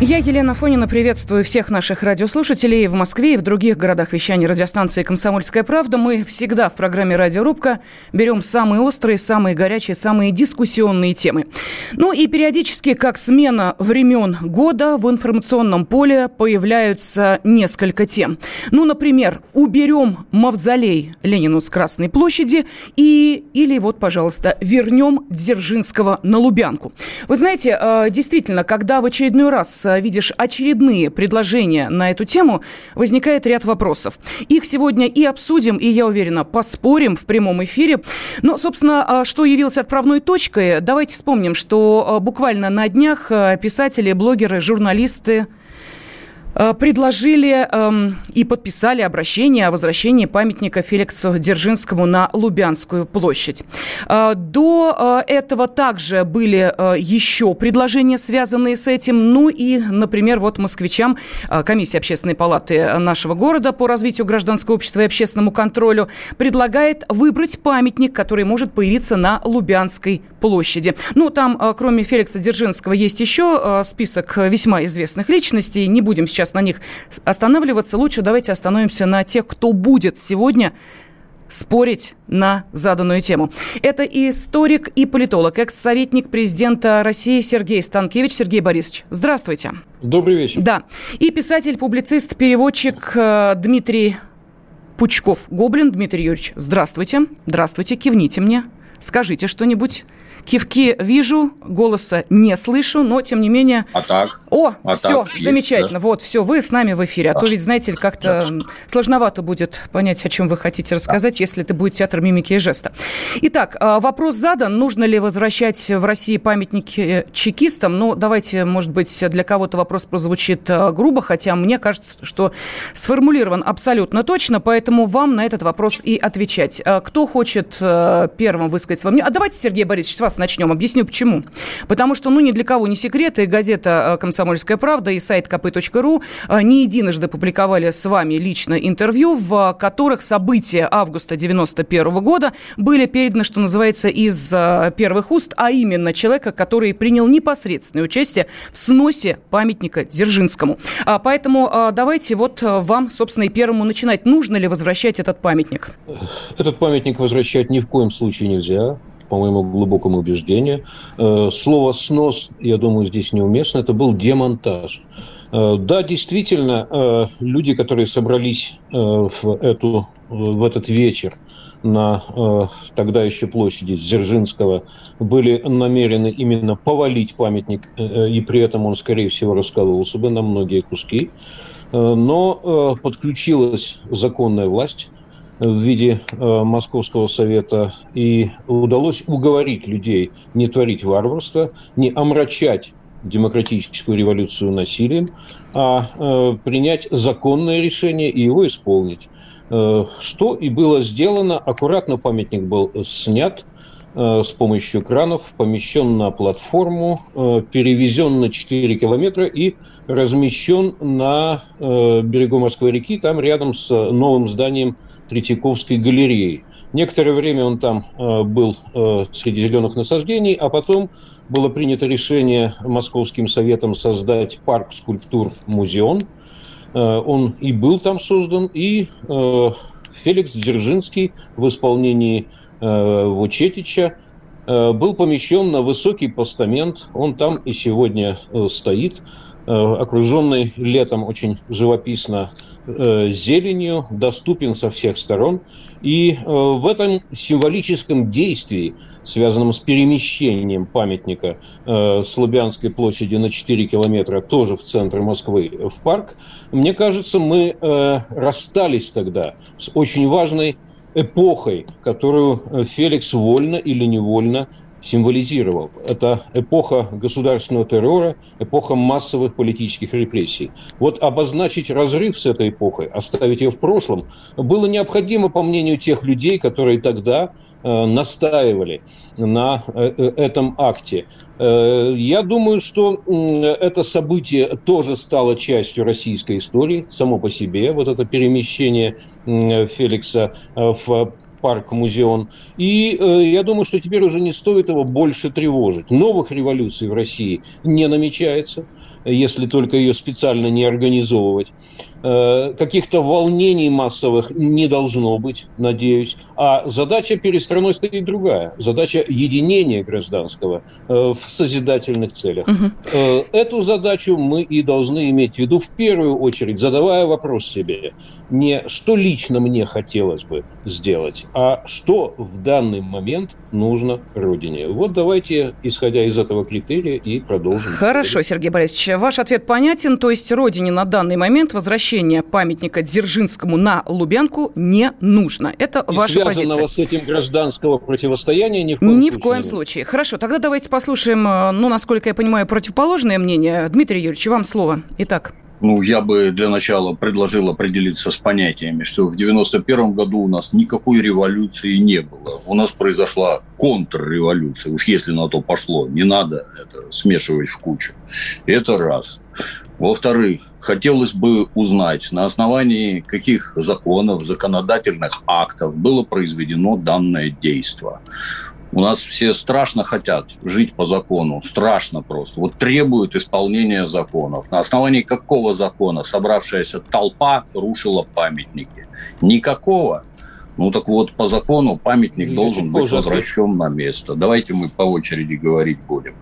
Я, Елена Фонина, приветствую всех наших радиослушателей в Москве и в других городах вещания радиостанции «Комсомольская правда». Мы всегда в программе «Радиорубка» берем самые острые, самые горячие, самые дискуссионные темы. Ну и периодически, как смена времен года, в информационном поле появляются несколько тем. Ну, например, уберем мавзолей Ленину с Красной площади и, или вот, пожалуйста, вернем Дзержинского на Лубянку. Вы знаете, э, действительно, когда в очередной раз Э, видишь очередные предложения на эту тему, возникает ряд вопросов. Их сегодня и обсудим, и, я уверена, поспорим в прямом эфире. Но, собственно, а что явилось отправной точкой, давайте вспомним, что э, буквально на днях э, писатели, блогеры, журналисты, предложили эм, и подписали обращение о возвращении памятника Феликсу Дзержинскому на Лубянскую площадь. Э, до э, этого также были э, еще предложения, связанные с этим. Ну и, например, вот москвичам э, комиссия общественной палаты нашего города по развитию гражданского общества и общественному контролю предлагает выбрать памятник, который может появиться на Лубянской площади. Ну, там, э, кроме Феликса Дзержинского, есть еще э, список весьма известных личностей. Не будем сейчас сейчас на них останавливаться. Лучше давайте остановимся на тех, кто будет сегодня спорить на заданную тему. Это историк и политолог, экс-советник президента России Сергей Станкевич. Сергей Борисович, здравствуйте. Добрый вечер. Да. И писатель, публицист, переводчик э, Дмитрий Пучков. Гоблин Дмитрий Юрьевич, здравствуйте. Здравствуйте, кивните мне. Скажите что-нибудь. Кивки вижу, голоса не слышу, но тем не менее... А так? О, а все, так замечательно. Есть, да? Вот, все, вы с нами в эфире. А, а то ведь, знаете, как-то сложновато будет понять, о чем вы хотите рассказать, да. если это будет театр мимики и жеста. Итак, а, вопрос задан. Нужно ли возвращать в России памятники чекистам? Ну, давайте, может быть, для кого-то вопрос прозвучит а, грубо, хотя мне кажется, что сформулирован абсолютно точно, поэтому вам на этот вопрос и отвечать. Кто хочет первым высказать свое мнение? А давайте, Сергей Борисович, с вас начнем. Объясню почему. Потому что, ну, ни для кого не секрет, и газета э, «Комсомольская правда», и сайт kp.ru э, не единожды публиковали с вами лично интервью, в которых события августа 91 года были переданы, что называется, из э, первых уст, а именно человека, который принял непосредственное участие в сносе памятника Дзержинскому. А Поэтому давайте вот вам, собственно, и первому начинать. Нужно ли возвращать этот памятник? Этот памятник возвращать ни в коем случае нельзя по моему глубокому убеждению. Э, слово «снос», я думаю, здесь неуместно. Это был демонтаж. Э, да, действительно, э, люди, которые собрались в, эту, в этот вечер на тогда еще площади Дзержинского, были намерены именно повалить памятник, и при этом он, скорее всего, раскалывался бы на многие куски. Но подключилась законная власть, в виде э, Московского совета, и удалось уговорить людей не творить варварство, не омрачать демократическую революцию насилием, а э, принять законное решение и его исполнить. Э, что и было сделано. Аккуратно памятник был снят э, с помощью кранов, помещен на платформу, э, перевезен на 4 километра и размещен на э, берегу Москвы реки, там рядом с новым зданием Третьяковской галереи. Некоторое время он там э, был э, среди зеленых насаждений, а потом было принято решение Московским советом создать парк скульптур «Музеон». Э, он и был там создан, и Феликс Дзержинский в исполнении Вучетича был помещен на высокий постамент. Он там и сегодня стоит, окруженный летом очень живописно зеленью, доступен со всех сторон. И э, в этом символическом действии, связанном с перемещением памятника э, с Лубянской площади на 4 километра, тоже в центр Москвы, в парк, мне кажется, мы расстались тогда с очень важной эпохой, которую Феликс вольно или невольно символизировал. Это эпоха государственного террора, эпоха массовых политических репрессий. Вот обозначить разрыв с этой эпохой, оставить ее в прошлом, было необходимо, по мнению тех людей, которые тогда э, настаивали на э, э, этом акте. Я думаю, что это событие тоже стало частью российской истории само по себе. Вот это перемещение Феликса в парк-музеон. И э, я думаю, что теперь уже не стоит его больше тревожить. Новых революций в России не намечается, если только ее специально не организовывать. Э, каких-то волнений массовых не должно быть, надеюсь. А задача перед страной стоит другая. Задача единения гражданского э, в созидательных целях. Угу. Эту задачу мы и должны иметь в виду в первую очередь, задавая вопрос себе, не что лично мне хотелось бы сделать, а что в данный момент нужно Родине. Вот давайте, исходя из этого критерия, и продолжим. Хорошо, Сергей Борисович, ваш ответ понятен. То есть Родине на данный момент возвращение памятника Дзержинскому на Лубянку не нужно. Это и ваша позиция. с этим гражданского противостояния ни в коем ни случае. в коем случае. Хорошо, тогда давайте послушаем, э, ну, насколько я понимаю, противоположное мнение. Дмитрий Юрьевич, вам слово. Итак. Ну, я бы для начала предложил определиться с понятиями, что в 91 году у нас никакой революции не было. У нас произошла контрреволюция, уж если на то пошло. Не надо это смешивать в кучу. Это раз. Во-вторых, хотелось бы узнать, на основании каких законов, законодательных актов было произведено данное действие. У нас все страшно хотят жить по закону, страшно просто. Вот требуют исполнения законов. На основании какого закона собравшаяся толпа рушила памятники? Никакого. Ну так вот, по закону памятник Или должен быть возвращен на место. Давайте мы по очереди говорить будем.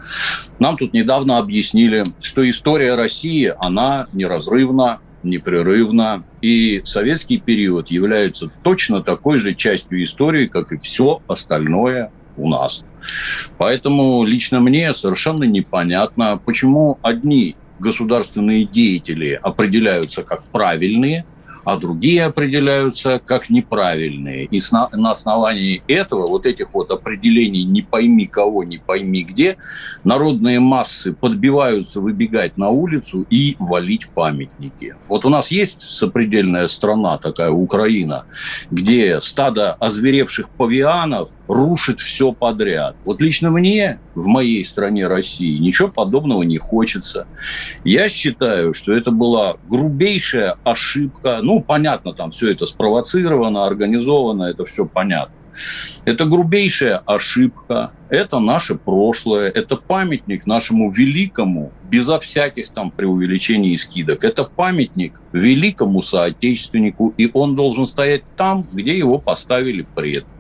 Нам тут недавно объяснили, что история России, она неразрывна, непрерывна, и советский период является точно такой же частью истории, как и все остальное у нас. Поэтому лично мне совершенно непонятно, почему одни государственные деятели определяются как правильные, а другие определяются как неправильные. И на основании этого, вот этих вот определений «не пойми кого, не пойми где», народные массы подбиваются выбегать на улицу и валить памятники. Вот у нас есть сопредельная страна, такая Украина, где стадо озверевших павианов рушит все подряд. Вот лично мне в моей стране России ничего подобного не хочется. Я считаю, что это была грубейшая ошибка, ну, понятно, там все это спровоцировано, организовано, это все понятно. Это грубейшая ошибка, это наше прошлое, это памятник нашему великому, безо всяких там преувеличений и скидок. Это памятник великому соотечественнику, и он должен стоять там, где его поставили предки.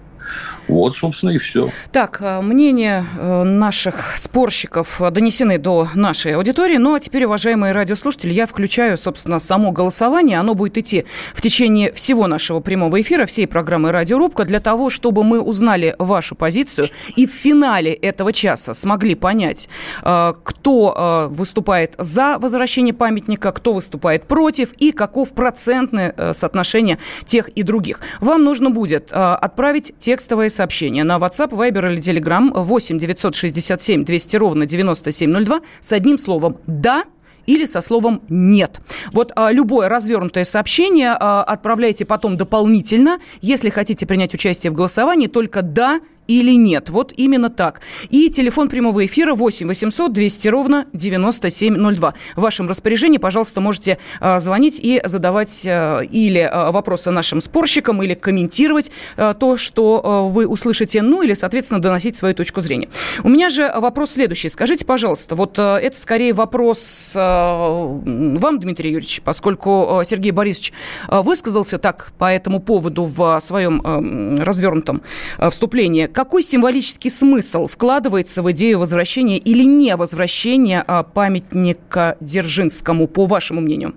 Вот, собственно, и все. Так, э, мнения э, наших спорщиков донесены до нашей аудитории. Ну, а теперь, уважаемые радиослушатели, я включаю, собственно, само голосование. Оно будет идти в течение всего нашего прямого эфира, всей программы «Радиорубка», для того, чтобы мы узнали вашу позицию и в финале этого часа смогли понять, э, кто выступает за возвращение памятника, кто выступает против и каков процентное соотношение тех и других. Вам нужно будет отправить текстовое сообщение на WhatsApp, Viber или Telegram 8 967 200 ровно 9702 с одним словом «да» или со словом «нет». Вот а, любое развернутое сообщение а, отправляйте потом дополнительно, если хотите принять участие в голосовании, только «да» или нет. Вот именно так. И телефон прямого эфира 8 800 200 ровно 9702. В вашем распоряжении, пожалуйста, можете а, звонить и задавать а, или а, вопросы нашим спорщикам, или комментировать то, что вы услышите, ну или, соответственно, доносить свою точку зрения. У меня же вопрос следующий. Скажите, пожалуйста, вот это скорее вопрос вам, Дмитрий Юрьевич, поскольку Сергей Борисович высказался так по этому поводу в своем развернутом вступлении. Какой символический смысл вкладывается в идею возвращения или не возвращения а, памятника Дзержинскому, по вашему мнению?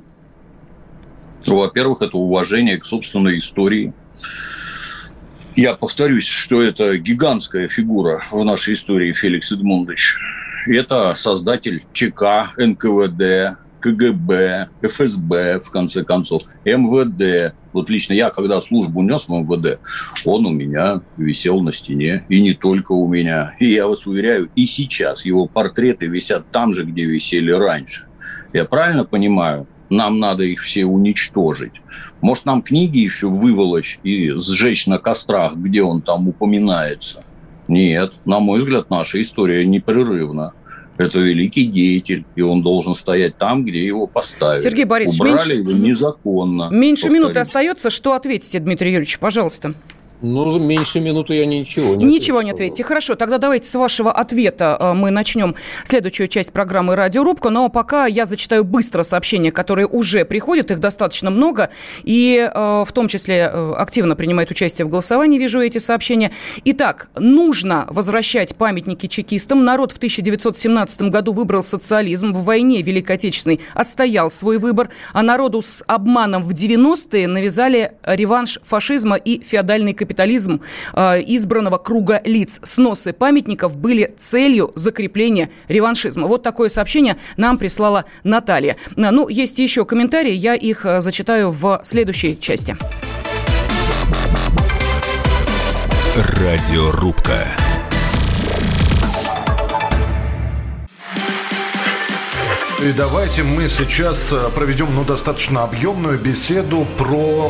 Ну, во-первых, это уважение к собственной истории. Я повторюсь, что это гигантская фигура в нашей истории Феликс Эдмундович. Это создатель ЧК, НКВД, КГБ, ФСБ, в конце концов, МВД. Вот лично я, когда службу нес в МВД, он у меня висел на стене. И не только у меня. И я вас уверяю, и сейчас его портреты висят там же, где висели раньше. Я правильно понимаю? Нам надо их все уничтожить. Может, нам книги еще выволочь и сжечь на кострах, где он там упоминается? Нет, на мой взгляд, наша история непрерывна. Это великий деятель, и он должен стоять там, где его поставили. Сергей Борисович, Убрали меньше, его незаконно. Меньше минуты остается. Что ответите, Дмитрий Юрьевич, пожалуйста? Ну, меньше минуты я ничего не Ничего не ответите. Хорошо, тогда давайте с вашего ответа э, мы начнем следующую часть программы «Радиорубка». Но пока я зачитаю быстро сообщения, которые уже приходят. Их достаточно много. И э, в том числе э, активно принимает участие в голосовании, вижу эти сообщения. Итак, нужно возвращать памятники чекистам. Народ в 1917 году выбрал социализм. В войне Великой Отечественной отстоял свой выбор. А народу с обманом в 90-е навязали реванш фашизма и феодальный капитализм капитализм э, избранного круга лиц. Сносы памятников были целью закрепления реваншизма. Вот такое сообщение нам прислала Наталья. Э, ну, есть еще комментарии, я их э, зачитаю в следующей части. Радиорубка. И давайте мы сейчас проведем ну, достаточно объемную беседу про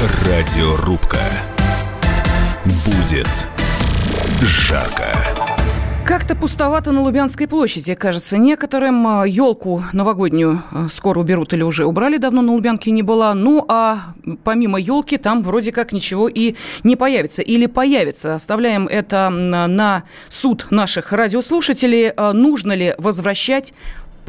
Радиорубка. Будет жарко. Как-то пустовато на Лубянской площади, кажется, некоторым. Елку новогоднюю э, скоро уберут или уже убрали, давно на Лубянке не была. Ну, а помимо елки там вроде как ничего и не появится. Или появится. Оставляем это на суд наших радиослушателей. Э, нужно ли возвращать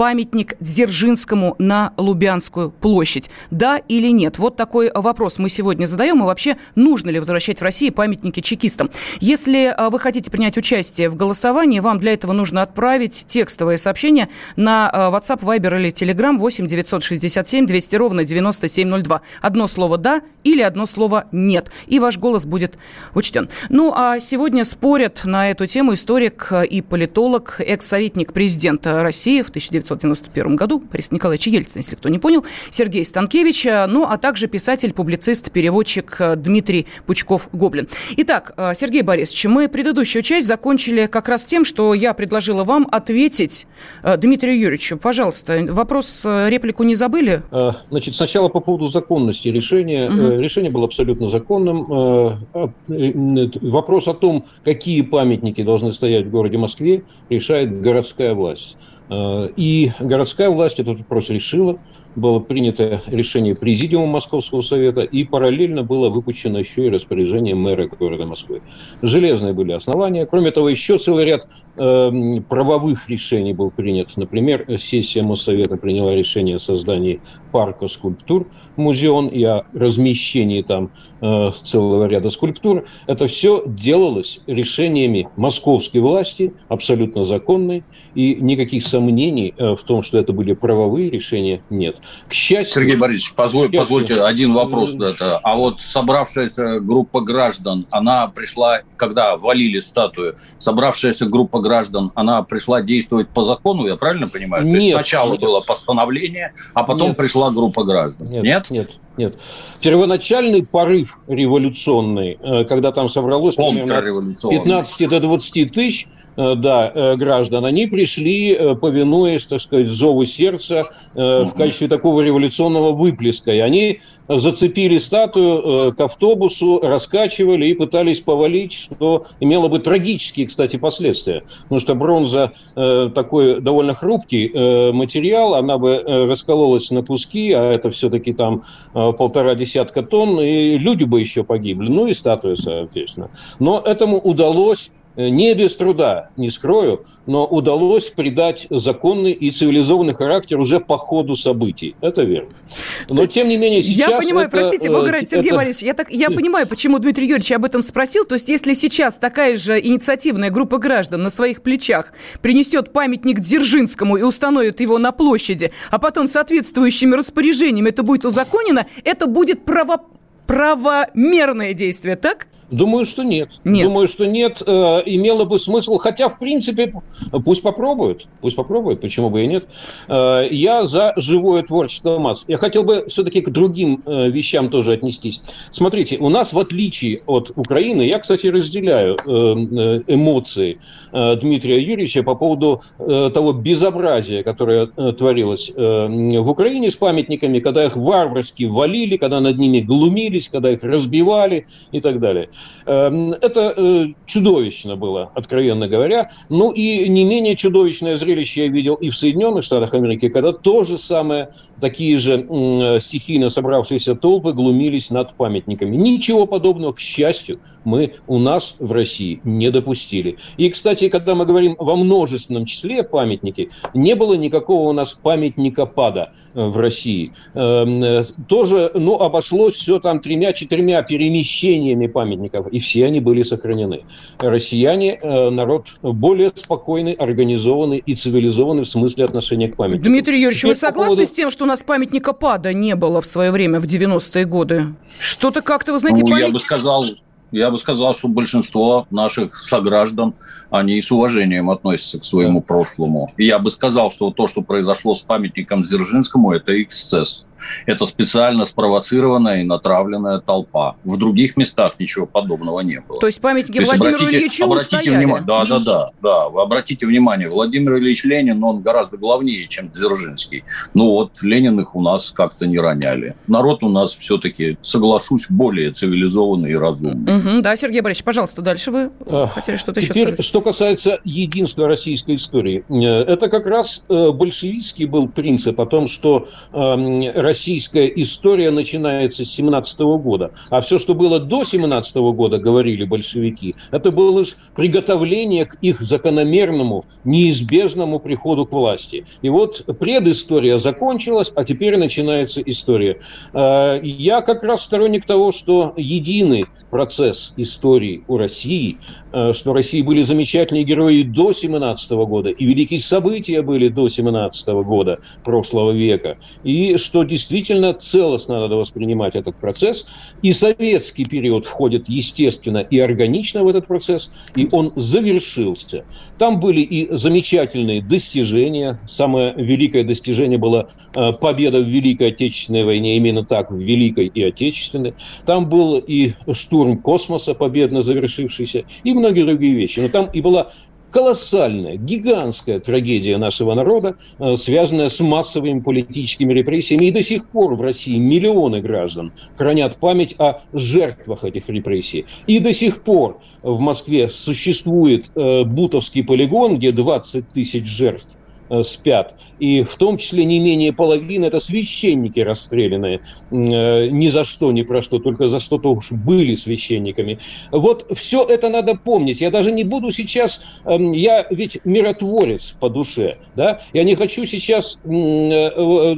памятник Дзержинскому на Лубянскую площадь? Да или нет? Вот такой вопрос мы сегодня задаем. И вообще, нужно ли возвращать в России памятники чекистам? Если а, вы хотите принять участие в голосовании, вам для этого нужно отправить текстовое сообщение на а, WhatsApp, Viber или Telegram 8 967 200 ровно 9702. Одно слово «да» или одно слово «нет». И ваш голос будет учтен. Ну, а сегодня спорят на эту тему историк и политолог, экс-советник президента России в 1900 1991 году, Борис Николаевич Ельцин, если кто не понял, Сергей Станкевич, э, ну, а также писатель, публицист, переводчик э, Дмитрий Пучков-Гоблин. Итак, э, Сергей Борисович, мы предыдущую часть закончили как раз тем, что я предложила вам ответить Дмитрию Юрьевичу. Пожалуйста, вопрос, реплику не забыли? Значит, сначала по поводу законности решения. Угу. Решение было абсолютно законным. Вопрос о том, какие памятники должны стоять в городе Москве, решает городская власть. Э, и городская власть этот вопрос решила. Было принято решение Президиума Московского совета, и параллельно было выпущено еще и распоряжение мэра города Москвы. Железные были основания. Кроме того, еще целый ряд э, правовых решений был принят. Например, сессия Моссовета приняла решение о создании парка скульптур, музеон и о размещении там э, целого ряда скульптур. Это все делалось решениями московской власти, абсолютно законной, и никаких сомнений э, в том, что это были правовые решения, нет. К счастью... Сергей Борисович, позволь, счастью, позвольте один вопрос. Это. А вот собравшаяся группа граждан, она пришла, когда валили статую, собравшаяся группа граждан, она пришла действовать по закону, я правильно понимаю? Нет. То есть сначала нет. было постановление, а потом нет. пришла группа граждан. Нет? Нет, нет. нет. Первоначальный порыв революционный, э, когда там собралось примерно 15 до 20 тысяч, да, э, граждан, они пришли, э, повинуясь, так сказать, зову сердца в качестве такого революционного выплеска. И они зацепили статую к автобусу, раскачивали и пытались повалить, что имело бы трагические, кстати, последствия. Потому что бронза такой довольно хрупкий материал, она бы раскололась на куски, а это все-таки там полтора десятка тонн, и люди бы еще погибли, ну и статуя, соответственно. Но этому удалось Э, не без труда, не скрою, но удалось придать законный и цивилизованный характер уже по ходу событий. Это верно. Но, тем не менее, сейчас... Я понимаю, это, простите, вы говорите, Сергей это... Борисович, я, так, я понимаю, почему Дмитрий Юрьевич об этом спросил. То есть, если сейчас такая же инициативная группа граждан на своих плечах принесет памятник Дзержинскому и установит его на площади, а потом соответствующими распоряжениями это будет узаконено, это будет право правомерное действие, так? Думаю, что нет. нет. Думаю, что нет. Э, имело бы смысл, хотя, в принципе, пусть попробуют. Пусть попробуют, почему бы и нет. Э, я за живое творчество масс. Я хотел бы все-таки к другим э, вещам тоже отнестись. Смотрите, у нас, в отличие от Украины, я, кстати, разделяю э, э эмоции э, Дмитрия Юрьевича по поводу э, того безобразия, которое э, творилось э, в Украине с памятниками, когда их варварски валили, когда над ними глумились, когда их разбивали и так далее. Эм, это э, чудовищно было, откровенно говоря. Ну и не менее чудовищное зрелище я видел и в Соединенных Штатах Америки, когда то же самое, такие же стихийно собравшиеся толпы глумились над памятниками. Ничего подобного, к счастью, мы у нас в России не допустили. И, кстати, когда мы говорим во множественном числе памятники, не было никакого у нас памятника пада э, в России. Эм, э, тоже, ну, обошлось все там тремя-четырьмя перемещениями памятников, и все они были сохранены. Россияне э, народ более спокойный, организованный и цивилизованный в смысле отношения к памятникам. Дмитрий Юрьевич, Теперь вы согласны поводу... с тем, что у нас памятника пада не было в свое время, в 90-е годы? Что-то как-то, вы знаете, ну, полит... я бы сказал, я бы сказал, что большинство наших сограждан, они с уважением относятся к своему прошлому. И я бы сказал, что то, что произошло с памятником Дзержинскому, это эксцесс. Это специально спровоцированная и натравленная толпа. В других местах ничего подобного не было. То есть памятники То есть Владимиру обратите, Ильичу обратите устояли. внимание, да, да, да, да. Вы обратите внимание, Владимир Ильич Ленин, он гораздо главнее, чем Дзержинский. Ну вот, Ленин их у нас как-то не роняли. Народ у нас все-таки, соглашусь, более цивилизованный и разумный. Угу, да, Сергей Борисович, пожалуйста, дальше вы хотели что-то Теперь, еще сказать. что касается единства российской истории. Э, это как раз э, большевистский был принцип о том, что э, российская история начинается с 17 года. А все, что было до 17 года, говорили большевики, это было лишь приготовление к их закономерному, неизбежному приходу к власти. И вот предыстория закончилась, а теперь начинается история. А, я как раз сторонник того, что единый процесс истории у России, а, что России были замечательные герои до 17 года, и великие события были до 17 года прошлого века, и что действительно действительно целостно надо воспринимать этот процесс. И советский период входит естественно и органично в этот процесс, и он завершился. Там были и замечательные достижения. Самое великое достижение было э, победа в Великой Отечественной войне, именно так, в Великой и Отечественной. Там был и штурм космоса, победно завершившийся, и многие другие вещи. Но там и была колоссальная, гигантская трагедия нашего народа, э, связанная с массовыми политическими репрессиями. И до сих пор в России миллионы граждан хранят память о жертвах этих репрессий. И до сих пор в Москве существует э, Бутовский полигон, где 20 тысяч жертв спят. И в том числе не менее половины это священники расстрелянные. Э, ни за что, ни про что, только за что-то уж были священниками. Вот все это надо помнить. Я даже не буду сейчас... Эм, я ведь миротворец по душе. Да? Я не хочу сейчас э,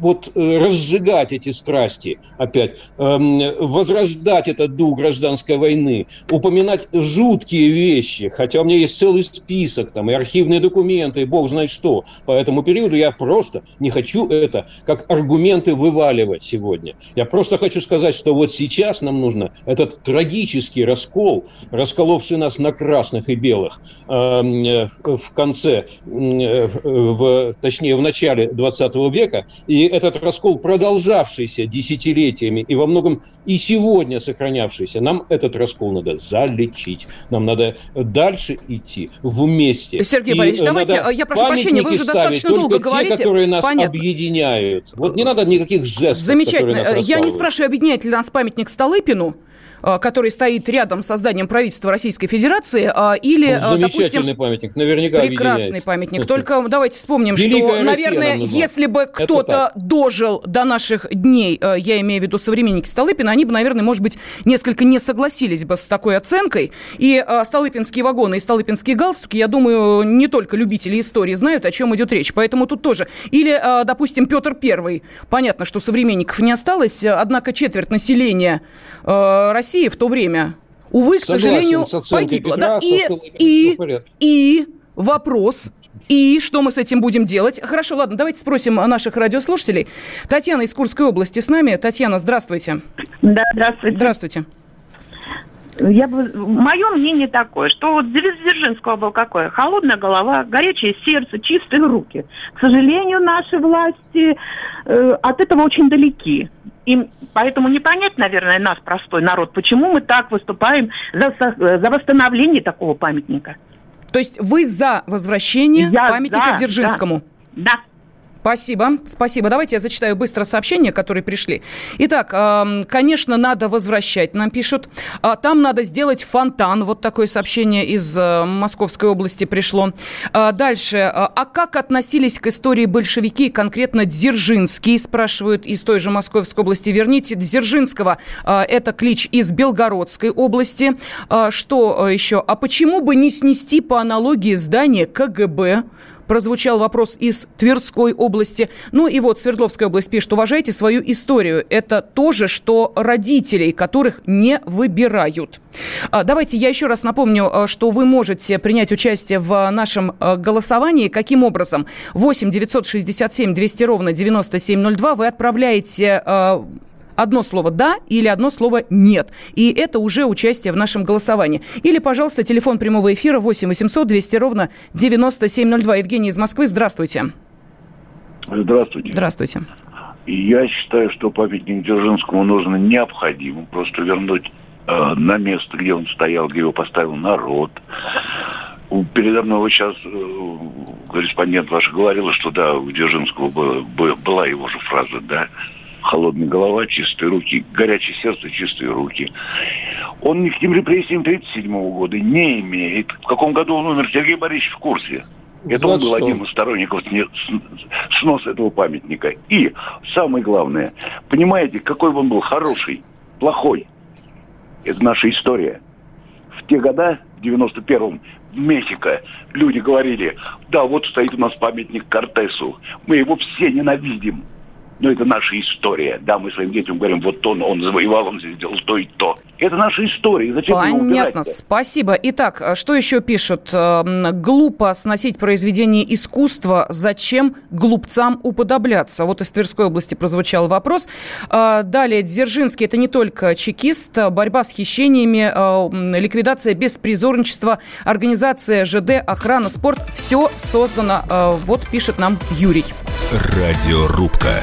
вот э, разжигать эти страсти опять, эм, возрождать этот дух гражданской войны, упоминать жуткие вещи, хотя у меня есть целый список, там, и архивные документы, и бог знает что. По этому периоду я просто не хочу это как аргументы вываливать сегодня. Я просто хочу сказать, что вот сейчас нам нужно этот трагический раскол, расколовший нас на красных и белых эм, э, в конце, э, в, точнее, в начале 20 века, и этот раскол, продолжавшийся десятилетиями и во многом и сегодня сохранявшийся, нам этот раскол надо залечить. Нам надо дальше идти вместе. Сергей Борисович, давайте, я прошу прощения, вы уже достаточно долго те, говорите. которые нас Понятно. объединяют. Вот не надо никаких жестов, Замечательно. Я не спрашиваю, объединяет ли нас памятник Столыпину, э, который стоит рядом с зданием правительства Российской Федерации, э, или, Он допустим... памятник, наверняка Прекрасный памятник. Только давайте вспомним, что, наверное, если бы кто-то дожил до наших дней, я имею в виду современники Столыпина, они бы, наверное, может быть, несколько не согласились бы с такой оценкой. И Столыпинские вагоны и Столыпинские галстуки, я думаю, не только любители истории знают, о чем идет речь. Поэтому тут тоже. Или, допустим, Петр Первый. Понятно, что современников не осталось, однако четверть населения э, России в то время, увы, к сожалению, погибло. Да? И, и, и вопрос, и что мы с этим будем делать? Хорошо, ладно, давайте спросим наших радиослушателей. Татьяна из Курской области с нами. Татьяна, здравствуйте. Да, здравствуйте. Здравствуйте. Я бы, мое мнение такое, что вот девиз Дзержинского был какой? Холодная голова, горячее сердце, чистые руки. К сожалению, наши власти э, от этого очень далеки. И поэтому не понять, наверное, нас, простой народ, почему мы так выступаем за, за восстановление такого памятника. То есть вы за возвращение Я памятника за, Дзержинскому? Да. да. Спасибо, спасибо. Давайте я зачитаю быстро сообщения, которые пришли. Итак, конечно, надо возвращать, нам пишут. А, там надо сделать фонтан. Вот такое сообщение из э, Московской области пришло. А, дальше. А как относились к истории большевики, конкретно Дзержинский, спрашивают из той же Московской области. Верните Дзержинского. Это клич из Белгородской области. Что еще? А почему бы не снести по аналогии здание КГБ? Прозвучал вопрос из Тверской области. Ну и вот Свердловская область пишет, уважайте свою историю. Это то же, что родителей, которых не выбирают. А, давайте я еще раз напомню, а, что вы можете принять участие в нашем а, голосовании. Каким образом? 8 967 200 ровно 9702 вы отправляете одно слово «да» или одно слово «нет». И это уже участие в нашем голосовании. Или, пожалуйста, телефон прямого эфира 8 800 200 ровно 9702. Евгений из Москвы, здравствуйте. Здравствуйте. Здравствуйте. Я считаю, что памятник Дзержинскому нужно необходимо просто вернуть э, на место, где он стоял, где его поставил народ. Передо мной вот сейчас э, корреспондент ваш говорил, что да, у Дзержинского была, была его же фраза, да, холодная голова, чистые руки, горячее сердце, чистые руки. Он ни к тем репрессиям 1937 года не имеет. В каком году он умер, Сергей Борисович в курсе. Это он был один из сторонников сноса этого памятника. И самое главное, понимаете, какой бы он был хороший, плохой, это наша история. В те года, в 91-м, в Мехико, люди говорили, да, вот стоит у нас памятник Кортесу, мы его все ненавидим. Но это наша история. Да, мы своим детям говорим, вот он, он завоевал, он сделал то и то. Это наша история. Зачем Понятно, спасибо. Итак, а что еще пишут? Эм, глупо сносить произведение искусства. Зачем глупцам уподобляться? Вот из Тверской области прозвучал вопрос. А, далее, Дзержинский – это не только чекист. Борьба с хищениями, э, ликвидация беспризорничества, организация ЖД, охрана, спорт – все создано. Вот пишет нам Юрий. Радиорубка.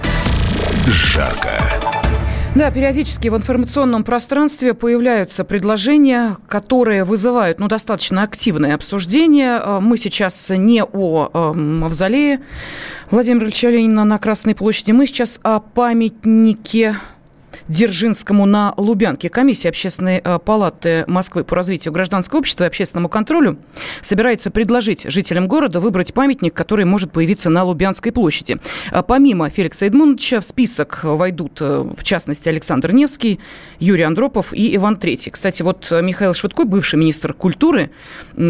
жарко. Да, периодически в информационном пространстве появляются предложения, которые вызывают ну, достаточно активное обсуждение. Э, мы сейчас не о э, мавзолее Владимира Ильича Ленина на Красной площади, мы сейчас о памятнике Дзержинскому на Лубянке. Комиссия Общественной э, палаты Москвы по развитию гражданского общества и общественному контролю собирается предложить жителям города выбрать памятник, который может появиться на Лубянской площади. А помимо Феликса Эдмундовича в список войдут, э, в частности, Александр Невский, Юрий Андропов и Иван Третий. Кстати, вот Михаил Швыдко, бывший министр культуры,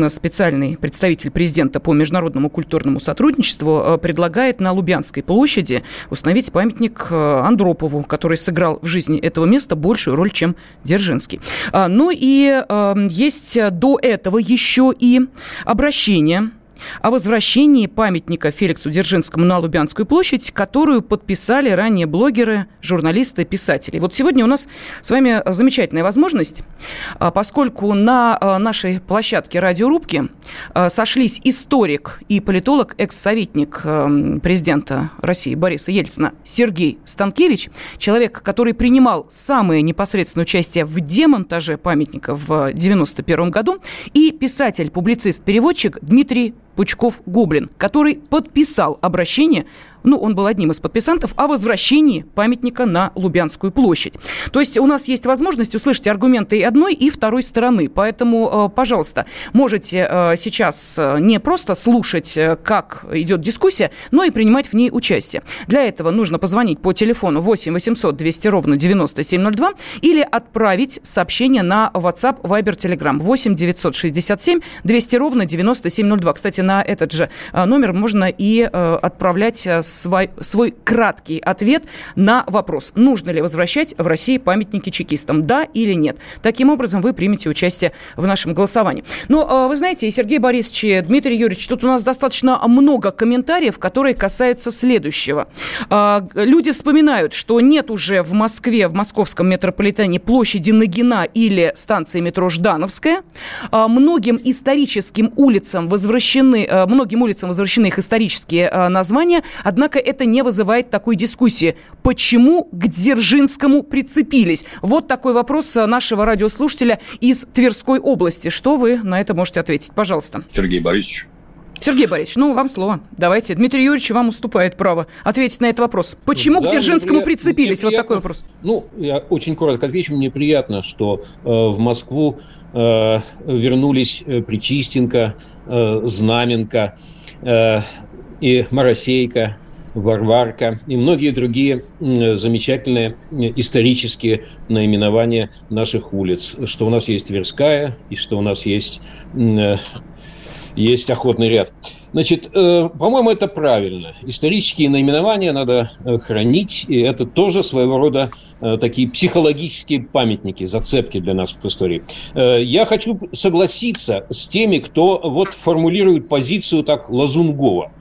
специальный представитель президента по международному культурному сотрудничеству, э, предлагает на Лубянской площади установить памятник Андропову, который сыграл в жизни жизни этого места большую роль, чем Дзержинский. А, ну и эм, есть до этого еще и обращение о возвращении памятника Феликсу Дзержинскому на Лубянскую площадь, которую подписали ранее блогеры, журналисты, писатели. Вот сегодня у нас с вами замечательная возможность, а, поскольку на а, нашей площадке радиорубки а, сошлись историк и политолог, экс-советник президента России Бориса Ельцина Сергей Станкевич, человек, который принимал самое непосредственное участие в демонтаже памятника в 1991 году, и писатель, публицист, переводчик Дмитрий Пучков-Гоблин, который подписал обращение ну, он был одним из подписантов, о возвращении памятника на Лубянскую площадь. То есть у нас есть возможность услышать аргументы и одной, и второй стороны. Поэтому, э, пожалуйста, можете э, сейчас э, не просто слушать, как идет дискуссия, но и принимать в ней участие. Для этого нужно позвонить по телефону 8 800 200 ровно 9702 или отправить сообщение на WhatsApp, Viber, Telegram 8 967 200 ровно 9702. Кстати, на этот же номер можно и отправлять свой, свой краткий ответ на вопрос, нужно ли возвращать в России памятники чекистам, да или нет. Таким образом, вы примете участие в нашем голосовании. Но а, вы знаете, Сергей Борисович, Дмитрий Юрьевич, тут у нас достаточно много комментариев, которые касаются следующего. А, люди вспоминают, что нет уже в Москве, в московском метрополитене площади Нагина или станции метро Ждановская. А, многим историческим улицам возвращены, многим улицам возвращены их исторические названия, однако Однако это не вызывает такой дискуссии. Почему к Дзержинскому прицепились? Вот такой вопрос нашего радиослушателя из Тверской области. Что вы на это можете ответить? Пожалуйста. Сергей Борисович. Сергей Борисович, ну, вам слово. Давайте. Дмитрий Юрьевич вам уступает право ответить на этот вопрос. Почему да, к Дзержинскому прицепились? Вот такой вопрос. Ну, я очень коротко отвечу. Мне приятно, что э, в Москву э, вернулись э, Причистенко, э, Знаменко э, и Моросейка, Варварка и многие другие замечательные исторические наименования наших улиц. Что у нас есть Тверская и что у нас есть, э, есть Охотный ряд. Значит, э, по-моему, это правильно. Исторические наименования надо э, хранить, и это тоже своего рода такие психологические памятники, зацепки для нас в истории. Я хочу согласиться с теми, кто вот формулирует позицию так Лазунгова –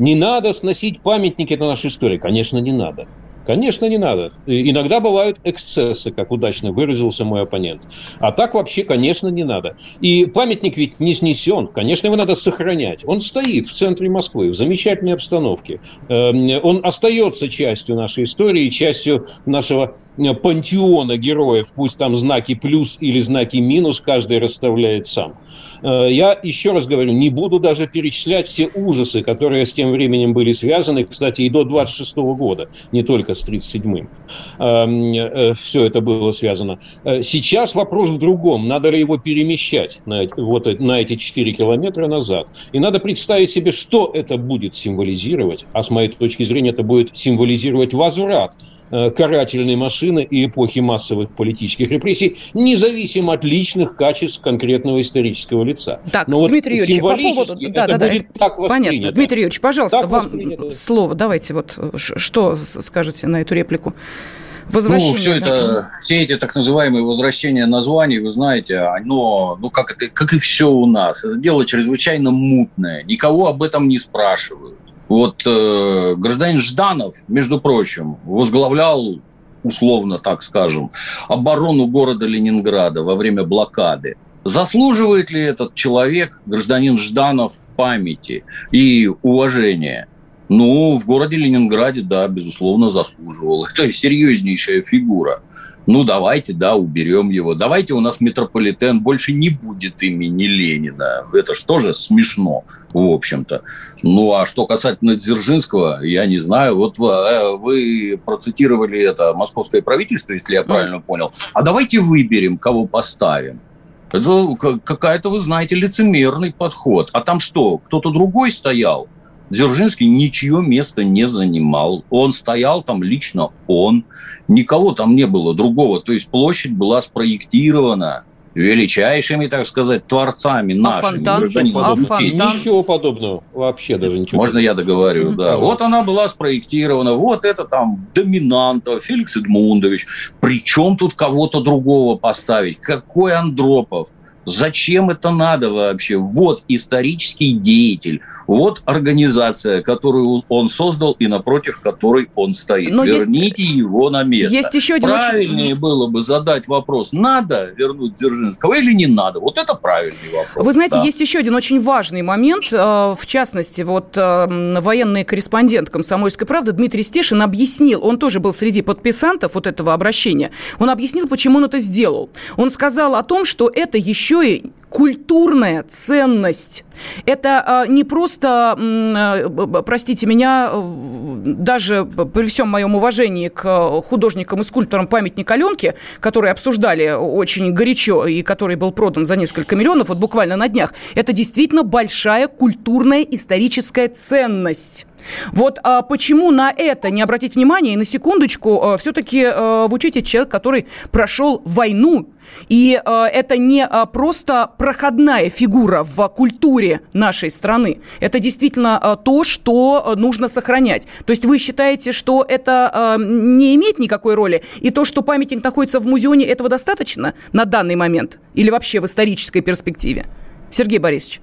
не надо сносить памятники на нашей истории. Конечно, не надо. Конечно, не надо. Иногда бывают эксцессы, как удачно выразился мой оппонент. А так вообще, конечно, не надо. И памятник ведь не снесен. Конечно, его надо сохранять. Он стоит в центре Москвы, в замечательной обстановке. Эм, он остается частью нашей истории, частью нашего э, пантеона героев. Пусть там знаки плюс или знаки минус каждый расставляет сам. Э, я еще раз говорю, не буду даже перечислять все ужасы, которые с тем временем были связаны, кстати, и до 26 года, не только с 37-м. Эм, э, все это было связано. Э, сейчас вопрос в другом. Надо ли его перемещать на, вот, на эти 4 километра назад? И надо представить себе, что это будет символизировать. А с моей точки зрения, это будет символизировать возврат карательной машины и эпохи массовых политических репрессий, независимо от личных качеств конкретного исторического лица. Так, Но Дмитрий вот Юрьевич, по поводу... Да, да, да, будет так Понятно. Дмитрий Юрьевич, пожалуйста, так вам слово. Давайте вот что скажете на эту реплику? Возвращение, ну, все да. это, все эти так называемые возвращения названий, вы знаете, оно, ну, как это, как и все у нас, это дело чрезвычайно мутное. Никого об этом не спрашивают. Вот э, гражданин Жданов, между прочим, возглавлял условно так скажем, оборону города Ленинграда во время блокады. Заслуживает ли этот человек, гражданин Жданов, памяти и уважения? Ну, в городе Ленинграде, да, безусловно, заслуживал. Это серьезнейшая фигура. Ну, давайте, да, уберем его. Давайте у нас метрополитен больше не будет имени Ленина. Это же тоже смешно, в общем-то. Ну, а что касательно Дзержинского, я не знаю. Вот вы, э, вы процитировали это московское правительство, если я правильно понял. А давайте выберем, кого поставим. Это какая-то, вы знаете, лицемерный подход. А там что, кто-то другой стоял? Дзержинский ничье место не занимал. Он стоял там лично он. Никого там не было другого. То есть площадь была спроектирована величайшими, так сказать, творцами а нашими. Фонтан? А фонтан? Ничего подобного. Вообще даже ничего. Можно я договорю, mm-hmm. да. Пожалуйста. Вот она была спроектирована, вот это там доминанта, Феликс Эдмундович. Причем тут кого-то другого поставить? Какой Андропов? Зачем это надо вообще? Вот исторический деятель, вот организация, которую он создал и напротив которой он стоит. Но Верните есть... его на место. Есть еще один Правильнее очень... было бы задать вопрос, надо вернуть Дзержинского или не надо. Вот это правильный вопрос. Вы знаете, да. есть еще один очень важный момент. Э, в частности, вот э, военный корреспондент «Комсомольской правды» Дмитрий Стешин объяснил, он тоже был среди подписантов вот этого обращения, он объяснил, почему он это сделал. Он сказал о том, что это еще и культурная ценность. Это не просто, э, простите меня, даже при всем моем уважении к художникам и скульпторам памятника Аленки, которые обсуждали очень горячо и который был продан за несколько миллионов, вот буквально на днях, это действительно большая культурная историческая ценность. Вот а почему на это не обратить внимание? И на секундочку, а, все-таки а, вы учите человек, который прошел войну. И а, это не а, просто проходная фигура в культуре нашей страны. Это действительно а, то, что нужно сохранять. То есть вы считаете, что это а, не имеет никакой роли? И то, что памятник находится в музеоне, этого достаточно на данный момент? Или вообще в исторической перспективе? Сергей Борисович.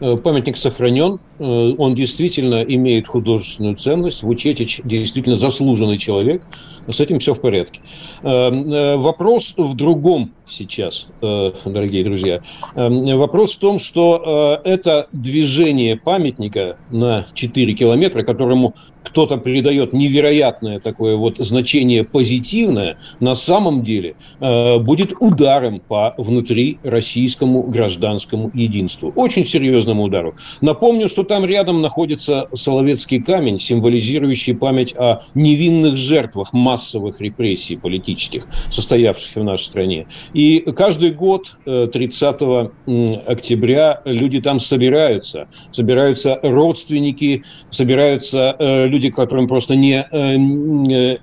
Э, памятник сохранен, э, он действительно имеет художественную ценность. Вучетич действительно заслуженный человек, с этим все в порядке. Э, вопрос в другом сейчас, дорогие друзья. Вопрос в том, что это движение памятника на 4 километра, которому кто-то придает невероятное такое вот значение позитивное, на самом деле э, будет ударом по внутри российскому гражданскому единству. Очень серьезному удару. Напомню, что там рядом находится Соловецкий камень, символизирующий память о невинных жертвах массовых репрессий политических, состоявшихся в нашей стране. И каждый год 30 э, октября люди там собираются. Собираются родственники, собираются э, люди, которым просто не, э,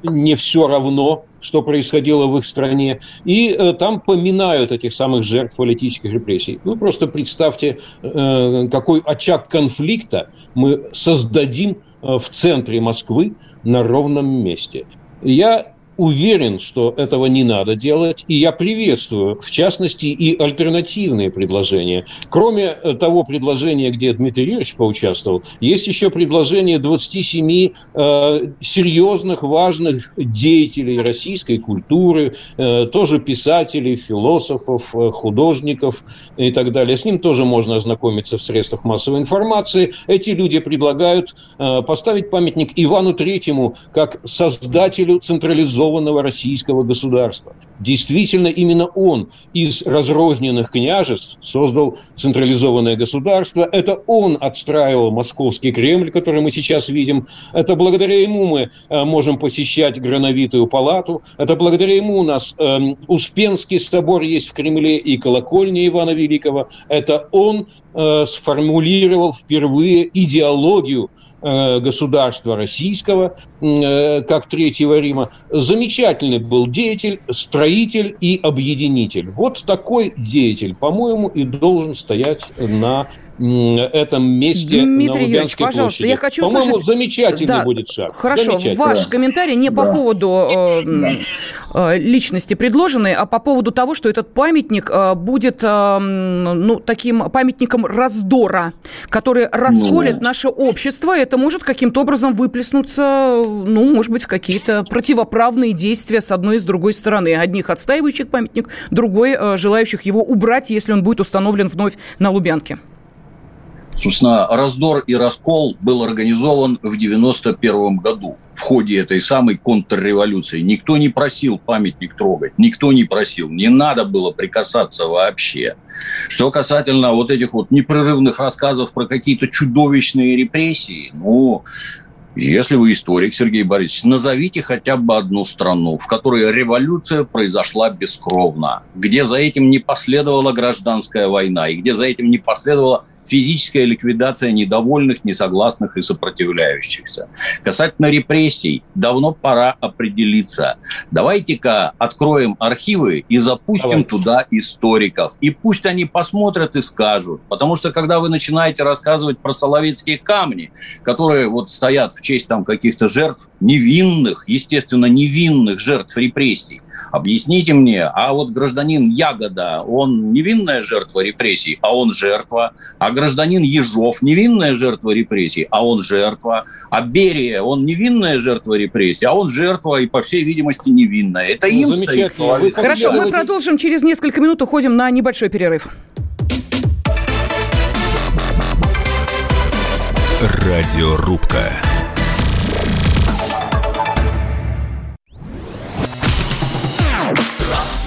не все равно, что происходило в их стране, и э, там поминают этих самых жертв политических репрессий. Вы просто представьте, э, какой очаг конфликта мы создадим в центре Москвы на ровном месте. Я уверен, что этого не надо делать, и я приветствую, в частности, и альтернативные предложения. Кроме э, того предложения, где Дмитрий Юрьевич поучаствовал, есть еще предложение 27 э, серьезных, важных деятелей российской культуры, э, тоже писателей, философов, э, художников и так далее. С ним тоже можно ознакомиться в средствах массовой информации. Эти люди предлагают э, поставить памятник Ивану Третьему как создателю централизованного цивилизованного российского государства. Действительно, именно он из разрозненных княжеств создал централизованное государство. Это он отстраивал московский Кремль, который мы сейчас видим. Это благодаря ему мы э, можем посещать Грановитую палату. Это благодаря ему у нас э, Успенский собор есть в Кремле и колокольня Ивана Великого. Это он э, сформулировал впервые идеологию государства российского, э, как Третьего Рима. Замечательный был деятель, строитель и объединитель. Вот такой деятель, по-моему, и должен стоять на этом месте Дмитрий на Юрьевич, пожалуйста, площади. я хочу По-моему, услышать... замечательный да, будет шаг. Хорошо, ваш да. комментарий не да. по поводу э, да. Личности предложенной, а по поводу того, что этот памятник э, будет э, ну, таким памятником раздора, который расколет ну, наше общество. Это может каким-то образом выплеснуться, ну, может быть, в какие-то противоправные действия с одной и с другой стороны. Одних отстаивающих памятник, другой э, желающих его убрать, если он будет установлен вновь на Лубянке. Собственно, раздор и раскол был организован в 1991 году в ходе этой самой контрреволюции. Никто не просил памятник трогать, никто не просил, не надо было прикасаться вообще. Что касательно вот этих вот непрерывных рассказов про какие-то чудовищные репрессии, ну, если вы историк, Сергей Борисович, назовите хотя бы одну страну, в которой революция произошла бескровно, где за этим не последовала гражданская война и где за этим не последовала физическая ликвидация недовольных, несогласных и сопротивляющихся. Касательно репрессий, давно пора определиться. Давайте-ка откроем архивы и запустим Давайте. туда историков. И пусть они посмотрят и скажут. Потому что когда вы начинаете рассказывать про Соловецкие камни, которые вот стоят в честь там каких-то жертв, невинных, естественно, невинных жертв репрессий, Объясните мне, а вот гражданин Ягода, он невинная жертва репрессий, а он жертва, а гражданин Ежов невинная жертва репрессий, а он жертва, а Берия, он невинная жертва репрессий, а он жертва и, по всей видимости, невинная. Это ну, им стоит. Хорошо, мы продолжим через несколько минут, уходим на небольшой перерыв. Радиорубка.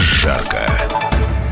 жарко.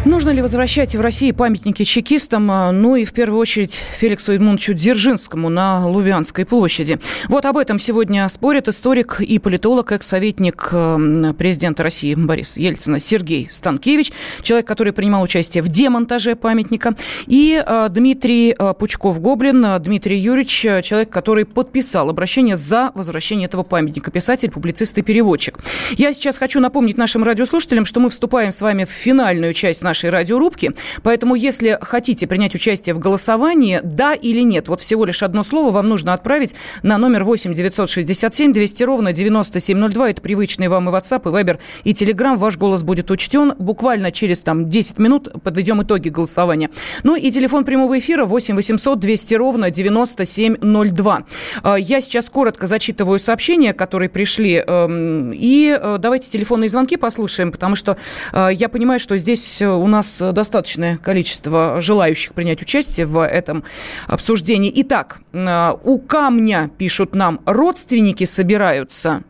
Нужно ли возвращать в России памятники чекистам, а, ну и в первую очередь Феликсу Эдмундовичу Дзержинскому на Лубянской площади? Вот об этом сегодня спорит историк и политолог, экс-советник а, президента России Бориса Ельцина Сергей Станкевич, человек, который принимал участие в демонтаже памятника, и а, Дмитрий Пучков-Гоблин, Дмитрий Юрьевич, человек, который подписал обращение за возвращение этого памятника, писатель, публицист и переводчик. Я сейчас хочу напомнить нашим радиослушателям, что мы вступаем с вами в финальную часть нашей нашей радиорубки. Поэтому, если хотите принять участие в голосовании, да или нет, вот всего лишь одно слово вам нужно отправить на номер 8 967 200 ровно 9702. Это привычный вам и WhatsApp, и Viber, и Telegram. Ваш голос будет учтен. Буквально через там 10 минут подведем итоги голосования. Ну и телефон прямого эфира 8 800 200 ровно 9702. А, я сейчас коротко зачитываю сообщения, которые пришли. Эм, и э, давайте телефонные звонки послушаем, потому что э, я понимаю, что здесь э, у нас достаточное количество желающих принять участие в этом обсуждении. Итак, э, у камня, пишут нам, родственники собираются.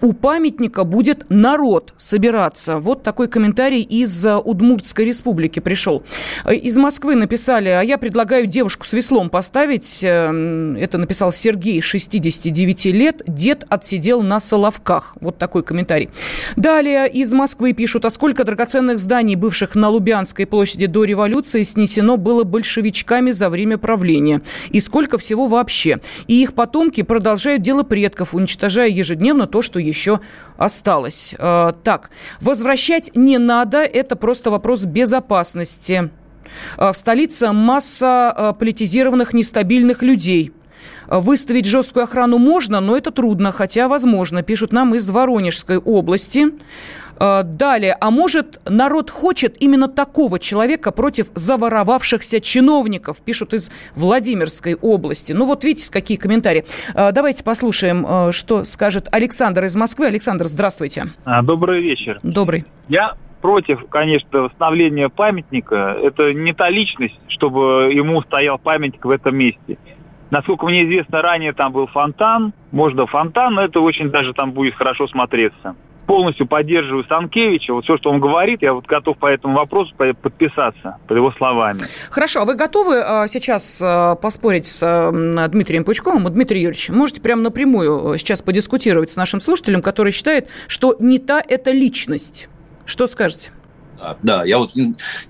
У памятника будет народ собираться. Вот такой комментарий из Удмуртской республики пришел. Э, из Москвы написали, а я предлагаю девушку с веслом поставить. Э, это написал Сергей, 69 лет. Дед отсидел на Соловках. Вот такой комментарий. Далее из Москвы пишут, а сколько драгоценных зданий, бывших на Лубянской площади до революции снесено было большевичками за время правления. И сколько всего вообще. И их потомки продолжают дело предков, уничтожая ежедневно то, что еще осталось. Э, так, возвращать не надо, это просто вопрос безопасности. Э, в столице масса э, политизированных, нестабильных людей – Выставить жесткую охрану можно, но это трудно, хотя возможно, пишут нам из Воронежской области. Э, далее, а может, народ хочет именно такого человека против заворовавшихся чиновников, пишут из Владимирской области. Ну вот видите, какие комментарии. Э, давайте послушаем, э, что скажет Александр из Москвы. Александр, здравствуйте. А, добрый вечер. Добрый. Я против, конечно, восстановления памятника. Это не та личность, чтобы ему стоял памятник в этом месте. Насколько мне известно, ранее там был фонтан. Можно фонтан, но это очень даже там будет хорошо смотреться. Полностью поддерживаю Санкевича. Вот все, что он говорит, я вот готов по этому вопросу подписаться под его словами. Хорошо, а вы готовы э, сейчас э, поспорить с э, Дмитрием Пучковым? Дмитрий Юрьевич, можете прямо напрямую сейчас подискутировать с нашим слушателем, который считает, что не та эта личность. Что скажете? Да, да, я вот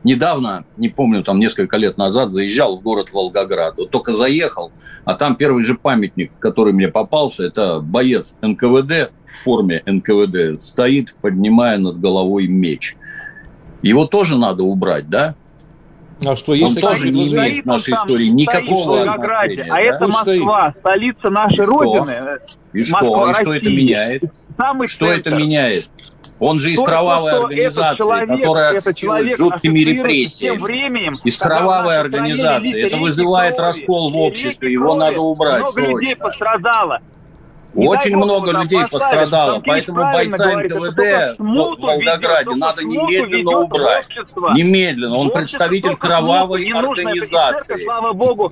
недавно, не помню, там несколько лет назад заезжал в город Волгоград. Вот только заехал, а там первый же памятник, который мне попался, это боец НКВД в форме НКВД стоит, поднимая над головой меч. Его тоже надо убрать, да? А что, есть Он тоже не имеет в нашей истории никакого отношения. А да? это Москва, столица нашей и Родины. И Москва, что? И что это меняет? Самый что центр. это меняет? Он же из то, кровавой то, организации, человек, которая отсутствует жуткими репрессиями. Временем, из кровавой организации. Это вызывает крови, раскол в обществе. Его надо убрать. Много срочно. людей пострадало. Очень много людей пострадало, поэтому бойца НКВД в Волгограде надо немедленно убрать. Немедленно. Он представитель кровавой организации.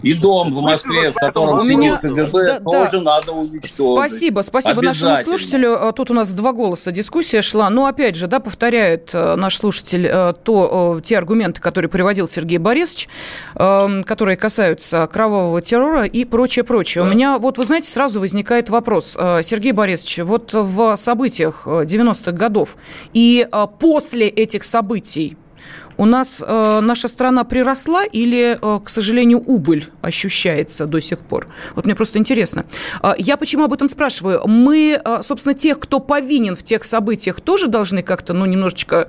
И дом в Москве, в котором сидит КГБ, тоже надо уничтожить. Спасибо, спасибо нашему слушателю. Тут у нас два голоса дискуссия шла. Но опять же, да, повторяет э, наш слушатель э, то, те аргументы, которые приводил Сергей Борисович, эм, которые касаются кровавого террора и прочее, прочее. У меня, вот вы знаете, сразу возникает вопрос вопрос, э, Сергей Борисович. Вот в событиях 90-х э, годов и э, после этих событий у нас наша страна приросла или, к сожалению, убыль ощущается до сих пор? Вот мне просто интересно. Я почему об этом спрашиваю? Мы, собственно, тех, кто повинен в тех событиях, тоже должны как-то, ну, немножечко...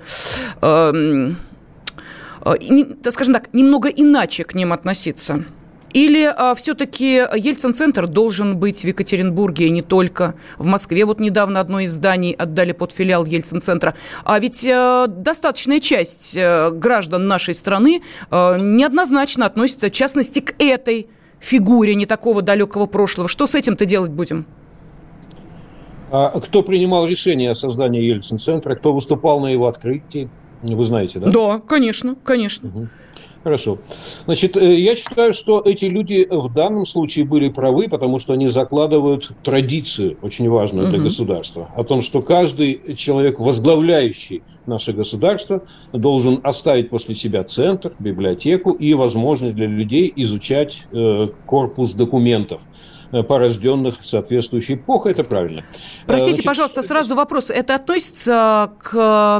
Э, э, скажем так, немного иначе к ним относиться. Или а, все-таки Ельцин-центр должен быть в Екатеринбурге, и не только в Москве. Вот недавно одно из зданий отдали под филиал Ельцин-центра. А ведь а, достаточная часть а, граждан нашей страны а, неоднозначно относится, в частности, к этой фигуре не такого далекого прошлого. Что с этим-то делать будем? А кто принимал решение о создании Ельцин-центра? Кто выступал на его открытии? Вы знаете, да? Да, конечно, конечно. Угу. Хорошо. Значит, э, я считаю, что эти люди в данном случае были правы, потому что они закладывают традицию, очень важную для угу. государства, о том, что каждый человек, возглавляющий наше государство, должен оставить после себя центр, библиотеку и возможность для людей изучать э, корпус документов э, порожденных соответствующей эпохой. Это правильно. Простите, Значит, пожалуйста, сразу вопрос. Это относится к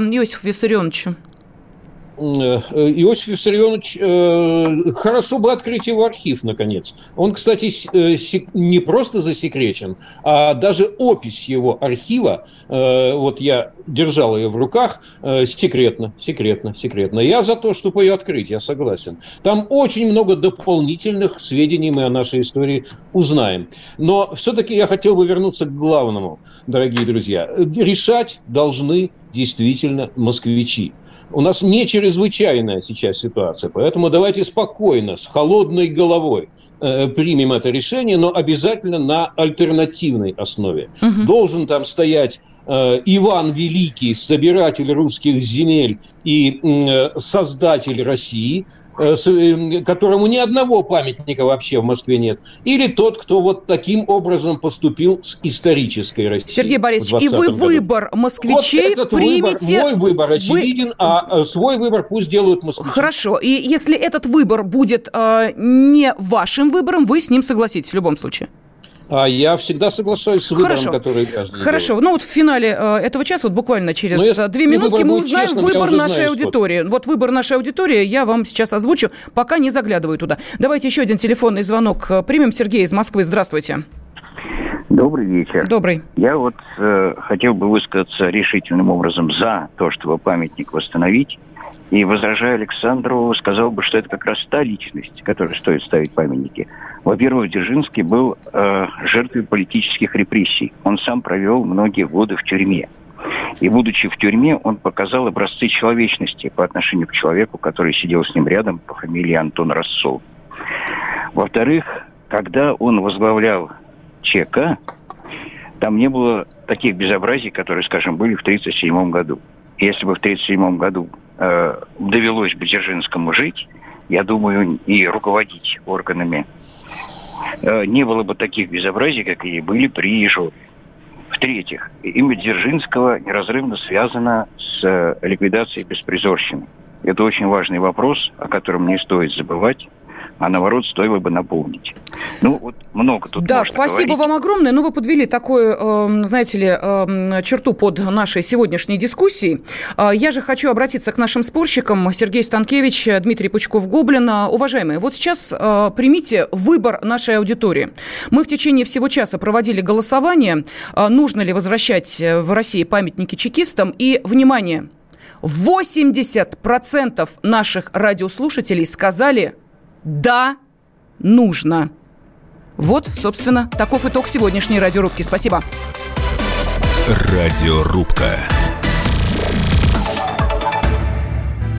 Иосифу Виссарионовичу? Э, Иосиф Виссарионович, э, хорошо бы открыть его архив, наконец. Он, кстати, э, не просто засекречен, а даже опись его архива, вот я держал ее в руках, секретно, секретно, секретно. Я за то, чтобы ее открыть, я согласен. Там очень много дополнительных сведений мы о нашей истории узнаем. Но все-таки я хотел бы вернуться к главному, дорогие друзья. Решать должны действительно москвичи. У нас не чрезвычайная сейчас ситуация, поэтому давайте спокойно, с холодной головой э, примем это решение, но обязательно на альтернативной основе. Угу. Должен там стоять э, Иван Великий, собиратель русских земель и э, создатель России, которому ни одного памятника вообще в Москве нет, или тот, кто вот таким образом поступил с исторической Россией. Сергей Борисович, и вы году. выбор москвичей вот примете... Выбор, мой выбор очевиден, вы... а э, свой выбор пусть делают москвичи. Хорошо, и если этот выбор будет э, не вашим выбором, вы с ним согласитесь в любом случае? А я всегда соглашаюсь с выбором, Хорошо. который граждане Хорошо. Делают. Ну вот в финале э, этого часа, вот буквально через если две минутки, мы узнаем честным, выбор нашей знаю, аудитории. Вот выбор нашей аудитории я вам сейчас озвучу, пока не заглядываю туда. Давайте еще один телефонный звонок э, примем. Сергей из Москвы, здравствуйте. Добрый вечер. Добрый. Я вот э, хотел бы высказаться решительным образом за то, чтобы памятник восстановить. И, возражая Александру, сказал бы, что это как раз та личность, которой стоит ставить памятники. Во-первых, Дзержинский был э, жертвой политических репрессий. Он сам провел многие годы в тюрьме. И, будучи в тюрьме, он показал образцы человечности по отношению к человеку, который сидел с ним рядом по фамилии Антон Рассол. Во-вторых, когда он возглавлял ЧК, там не было таких безобразий, которые, скажем, были в 1937 году. Если бы в 1937 году э, довелось бы Дзержинскому жить, я думаю, и руководить органами, э, не было бы таких безобразий, как и были при Ежове. В-третьих, имя Дзержинского неразрывно связано с э, ликвидацией беспризорщины. Это очень важный вопрос, о котором не стоит забывать а наоборот стоило бы напомнить. Ну, вот много тут Да, спасибо говорить. вам огромное. Ну, вы подвели такую, э, знаете ли, э, черту под нашей сегодняшней дискуссией. Э, я же хочу обратиться к нашим спорщикам. Сергей Станкевич, Дмитрий Пучков-Гоблин. Уважаемые, вот сейчас э, примите выбор нашей аудитории. Мы в течение всего часа проводили голосование, э, нужно ли возвращать в России памятники чекистам. И, внимание, 80% наших радиослушателей сказали «да, нужно». Вот, собственно, таков итог сегодняшней радиорубки. Спасибо. Радиорубка.